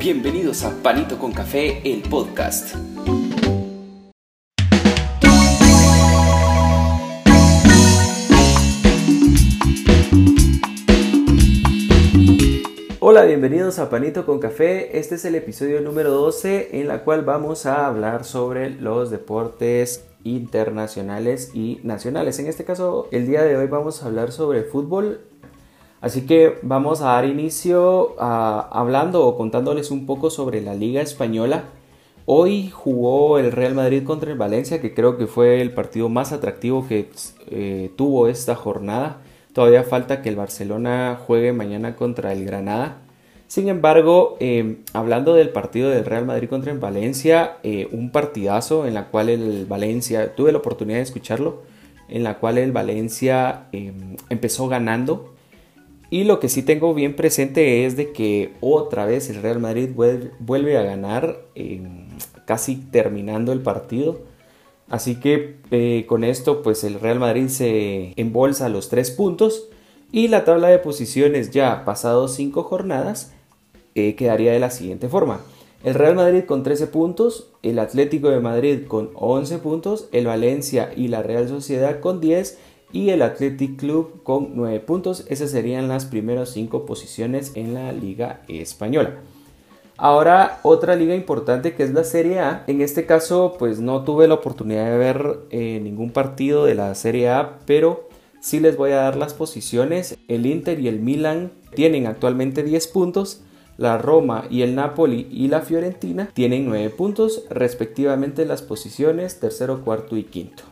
Bienvenidos a Panito con Café, el podcast. Hola, bienvenidos a Panito con Café. Este es el episodio número 12 en la cual vamos a hablar sobre los deportes internacionales y nacionales. En este caso, el día de hoy vamos a hablar sobre fútbol. Así que vamos a dar inicio hablando o contándoles un poco sobre la Liga Española. Hoy jugó el Real Madrid contra el Valencia, que creo que fue el partido más atractivo que eh, tuvo esta jornada. Todavía falta que el Barcelona juegue mañana contra el Granada. Sin embargo, eh, hablando del partido del Real Madrid contra el Valencia, eh, un partidazo en la cual el Valencia, tuve la oportunidad de escucharlo, en la cual el Valencia em, empezó ganando. Y lo que sí tengo bien presente es de que otra vez el Real Madrid vuelve a ganar, em, casi terminando el partido. Así que eh, con esto pues el Real Madrid se embolsa los tres puntos y la tabla de posiciones ya pasados cinco jornadas eh, quedaría de la siguiente forma. El Real Madrid con 13 puntos, el Atlético de Madrid con 11 puntos, el Valencia y la Real Sociedad con 10 y el Athletic Club con 9 puntos. Esas serían las primeras 5 posiciones en la Liga Española. Ahora otra liga importante que es la Serie A. En este caso pues no tuve la oportunidad de ver eh, ningún partido de la Serie A, pero sí les voy a dar las posiciones. El Inter y el Milan tienen actualmente 10 puntos. La Roma y el Napoli y la Fiorentina tienen 9 puntos, respectivamente las posiciones tercero, cuarto y quinto.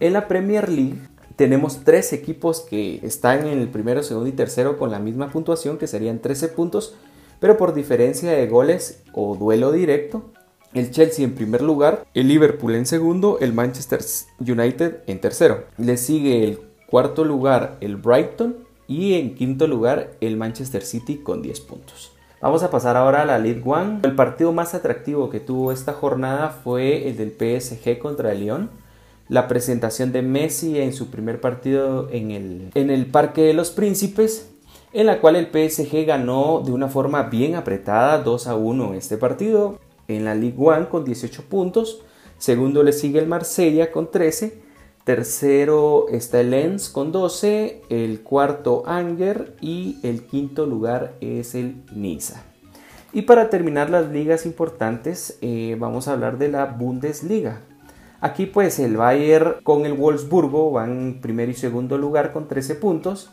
En la Premier League tenemos tres equipos que están en el primero, segundo y tercero con la misma puntuación, que serían 13 puntos, pero por diferencia de goles o duelo directo, el Chelsea en primer lugar, el Liverpool en segundo, el Manchester United en tercero. Le sigue el cuarto lugar el Brighton y en quinto lugar el Manchester City con 10 puntos. Vamos a pasar ahora a la League One. El partido más atractivo que tuvo esta jornada fue el del PSG contra el Lyon. La presentación de Messi en su primer partido en el, en el Parque de los Príncipes en la cual el PSG ganó de una forma bien apretada 2 a 1 este partido en la Ligue 1 con 18 puntos. Segundo le sigue el Marsella con 13. Tercero está el Lens con 12. El cuarto Anger y el quinto lugar es el Niza. Y para terminar las ligas importantes eh, vamos a hablar de la Bundesliga. Aquí pues el Bayern con el Wolfsburgo van primer y segundo lugar con 13 puntos.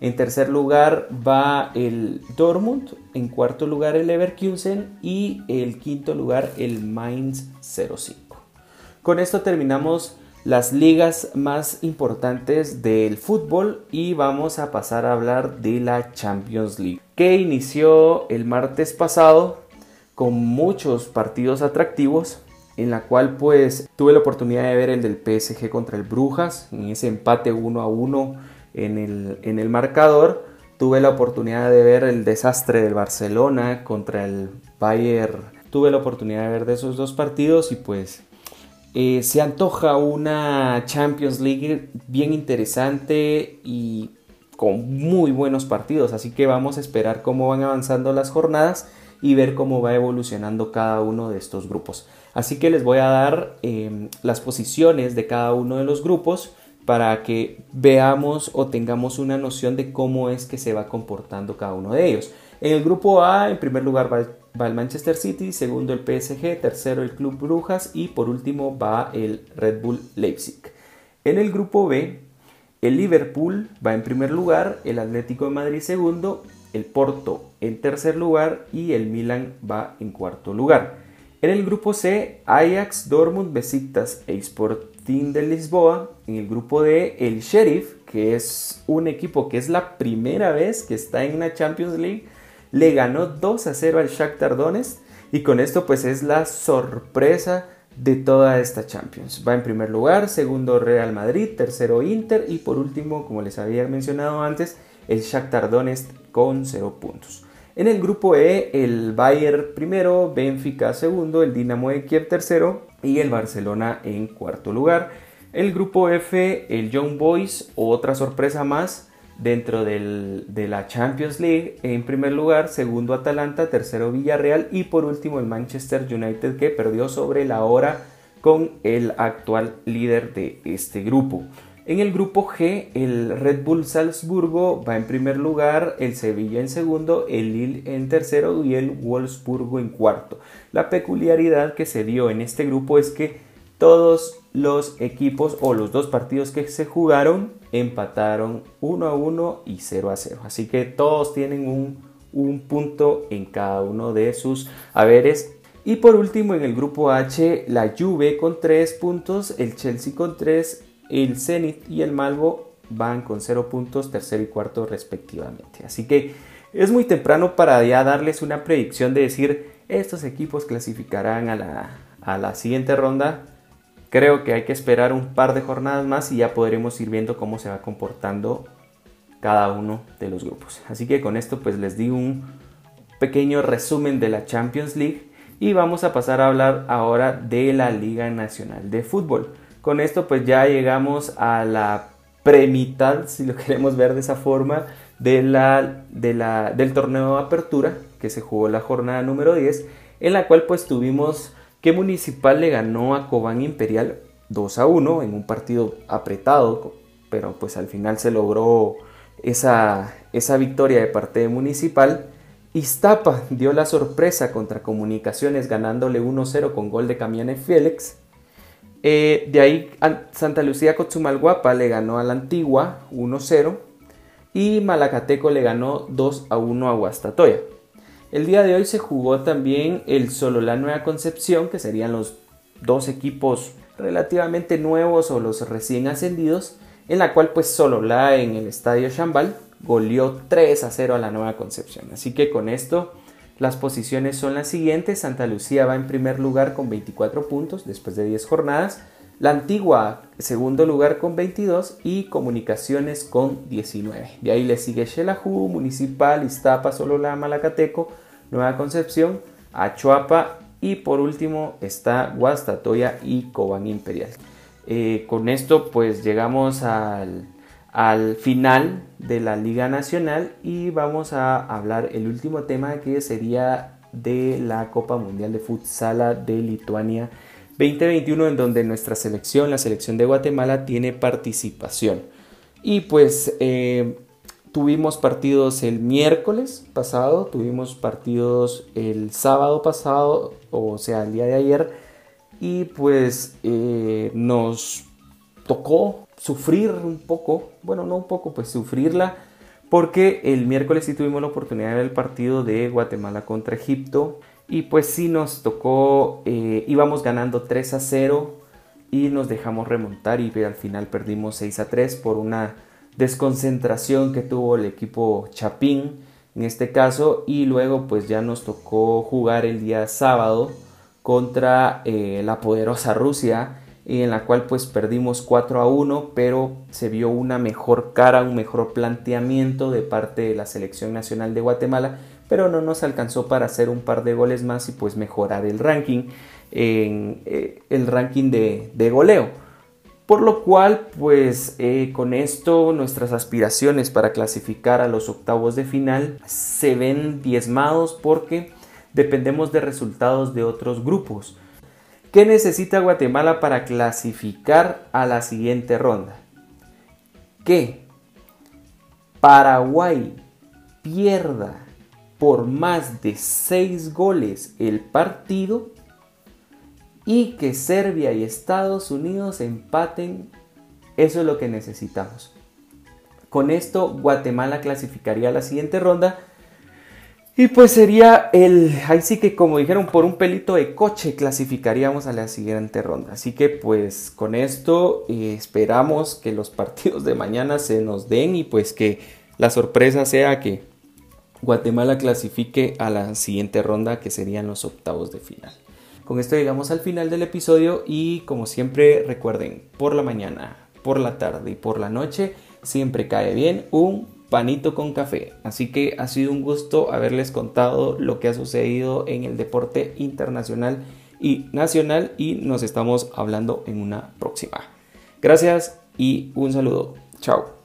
En tercer lugar va el Dortmund, en cuarto lugar el Leverkusen y el quinto lugar el Mainz 05. Con esto terminamos las ligas más importantes del fútbol y vamos a pasar a hablar de la Champions League, que inició el martes pasado con muchos partidos atractivos en la cual pues tuve la oportunidad de ver el del PSG contra el Brujas en ese empate 1 a 1 en el, en el marcador. Tuve la oportunidad de ver el desastre del Barcelona contra el Bayern. Tuve la oportunidad de ver de esos dos partidos y pues eh, se antoja una Champions League bien interesante y con muy buenos partidos. Así que vamos a esperar cómo van avanzando las jornadas y ver cómo va evolucionando cada uno de estos grupos. Así que les voy a dar eh, las posiciones de cada uno de los grupos para que veamos o tengamos una noción de cómo es que se va comportando cada uno de ellos. En el grupo A, en primer lugar va, el Manchester City, segundo el PSG, tercero el Club Brujas y por último va el Red Bull Leipzig. En el grupo B, el Liverpool va en primer lugar, el Atlético de Madrid segundo, el Porto en tercer lugar y el Milan va en cuarto lugar. En el grupo C, Ajax, Dortmund, Besiktas e Sporting de Lisboa. En el grupo D, el Sheriff, que es un equipo que es la primera vez que está en la Champions League, le ganó 2 a 0 al Shakhtar Donetsk y con esto pues es la sorpresa de toda esta Champions. Va en primer lugar, segundo Real Madrid, tercero Inter y por último, como les había mencionado antes, el Shakhtar Donetsk con 0 puntos. En el grupo E, el Bayern primero, Benfica segundo, el Dinamo de Kiev tercero y el Barcelona en cuarto lugar. El grupo F, el Young Boys, otra sorpresa más, dentro de la Champions League. En primer lugar, segundo Atalanta, tercero Villarreal y por último el Manchester United que perdió sobre la hora con el actual líder de este grupo. En el grupo G, el Red Bull Salzburgo va en primer lugar, el Sevilla en segundo, el Lille en tercero y el Wolfsburgo en cuarto. La peculiaridad que se dio en este grupo es que todos los equipos o los dos partidos que se jugaron empataron 1 a 1 y 0 a 0. Así que todos tienen un, un punto en cada uno de sus haberes y por último, en el grupo H, la Juve con 3 puntos, el Chelsea con 3, el Zenit y el Malvo van con 0 puntos, tercero y cuarto respectivamente. Así que es muy temprano para ya darles una predicción de decir estos equipos clasificarán a la, a la siguiente ronda. Creo que hay que esperar un par de jornadas más y ya podremos ir viendo cómo se va comportando cada uno de los grupos. Así que con esto pues les di un pequeño resumen de la Champions League y vamos a pasar a hablar ahora de la Liga Nacional de Fútbol. Con esto pues ya llegamos a la premitad, si lo queremos ver de esa forma, de la, de la, del torneo de apertura que se jugó la jornada número 10, en la cual pues tuvimos que Municipal le ganó a Cobán Imperial 2 a 1 en un partido apretado, pero pues al final se logró esa, esa victoria de parte de Municipal. Iztapa dio la sorpresa contra Comunicaciones ganándole 1-0 con gol de Camiane Félix. Eh, de ahí Santa Lucía Cotzumalguapa le ganó a la Antigua 1-0 y Malacateco le ganó 2-1 a Guastatoya. El día de hoy se jugó también el Sololá Nueva Concepción, que serían los dos equipos relativamente nuevos o los recién ascendidos, en la cual pues Sololá en el Estadio Chambal goleó 3 a 0 a la Nueva Concepción. Así que con esto las posiciones son las siguientes. Santa Lucía va en primer lugar con 24 puntos después de 10 jornadas. La Antigua, segundo lugar con 22 y Comunicaciones con 19. De ahí le sigue Xelajú, Municipal, Iztapa, Solola, Malacateco, Nueva Concepción, Achuapa y por último está Guastatoya y Cobán Imperial. Eh, con esto pues llegamos al al final de la Liga Nacional y vamos a hablar el último tema que sería de la Copa Mundial de Futsal de Lituania 2021 en donde nuestra selección, la selección de Guatemala, tiene participación. Y pues eh, tuvimos partidos el miércoles pasado, tuvimos partidos el sábado pasado, o sea, el día de ayer, y pues eh, nos tocó sufrir un poco, bueno, no un poco, pues sufrirla, porque el miércoles sí tuvimos la oportunidad de ver el partido de Guatemala contra Egipto y pues sí nos tocó, eh, íbamos ganando 3 a 0 y nos dejamos remontar y al final perdimos 6 a 3 por una desconcentración que tuvo el equipo Chapín en este caso y luego pues ya nos tocó jugar el día sábado contra eh, la poderosa Rusia y en la cual pues perdimos 4 a 1, pero se vio una mejor cara, un mejor planteamiento de parte de la selección nacional de Guatemala, pero no nos alcanzó para hacer un par de goles más y pues mejorar el ranking, en, eh, el ranking de, goleo. Por lo cual, pues eh, con esto nuestras aspiraciones para clasificar a los octavos de final se ven diezmados porque dependemos de resultados de otros grupos. ¿Qué necesita Guatemala para clasificar a la siguiente ronda? Que Paraguay pierda por más de 6 goles el partido y que Serbia y Estados Unidos empaten. Eso es lo que necesitamos. Con esto Guatemala clasificaría a la siguiente ronda y pues sería el, ahí sí que como dijeron, por un pelito de coche clasificaríamos a la siguiente ronda. Así que pues con esto eh, esperamos que los partidos de mañana se nos den y pues que la sorpresa sea que Guatemala clasifique a la siguiente ronda que serían los octavos de final. Con esto llegamos al final del episodio y como siempre recuerden, por la mañana, por la tarde y por la noche siempre cae bien un panito con café. Así que ha sido un gusto haberles contado lo que ha sucedido en el deporte internacional y nacional y nos estamos hablando en una próxima. Gracias y un saludo. Chao.